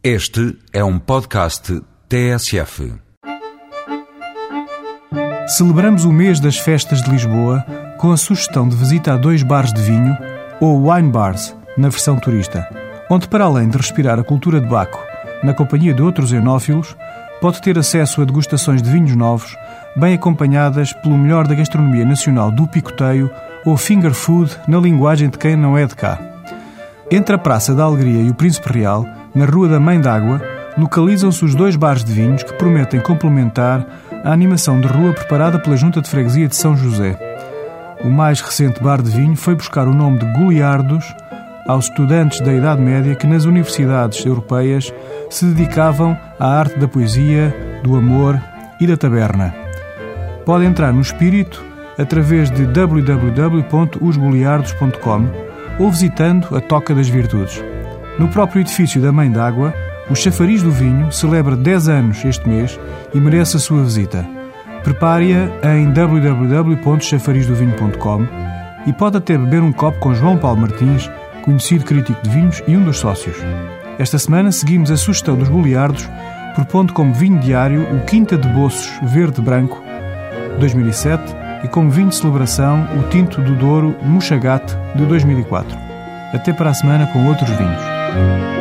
Este é um podcast TSF. Celebramos o mês das festas de Lisboa com a sugestão de visita a dois bares de vinho, ou wine bars, na versão turista, onde, para além de respirar a cultura de Baco, na companhia de outros enófilos, pode ter acesso a degustações de vinhos novos, bem acompanhadas pelo melhor da gastronomia nacional do picoteio ou finger food na linguagem de quem não é de cá. Entre a Praça da Alegria e o Príncipe Real, na Rua da Mãe d'Água, localizam-se os dois bares de vinhos que prometem complementar a animação de rua preparada pela Junta de Freguesia de São José. O mais recente bar de vinho foi buscar o nome de Goliardos aos estudantes da Idade Média que nas universidades europeias se dedicavam à arte da poesia, do amor e da taberna. Pode entrar no espírito através de www.osgoliardos.com ou visitando a Toca das Virtudes. No próprio edifício da Mãe d'Água, o Chafariz do Vinho celebra 10 anos este mês e merece a sua visita. Prepare-a em www.chafarizdovanho.com e pode até beber um copo com João Paulo Martins, conhecido crítico de vinhos e um dos sócios. Esta semana seguimos a sugestão dos Goliardos, propondo como vinho diário o Quinta de Boços Verde-Branco 2007 e como vinho de celebração o Tinto do Douro Muxagate de 2004. Até para a semana com outros vinhos. Música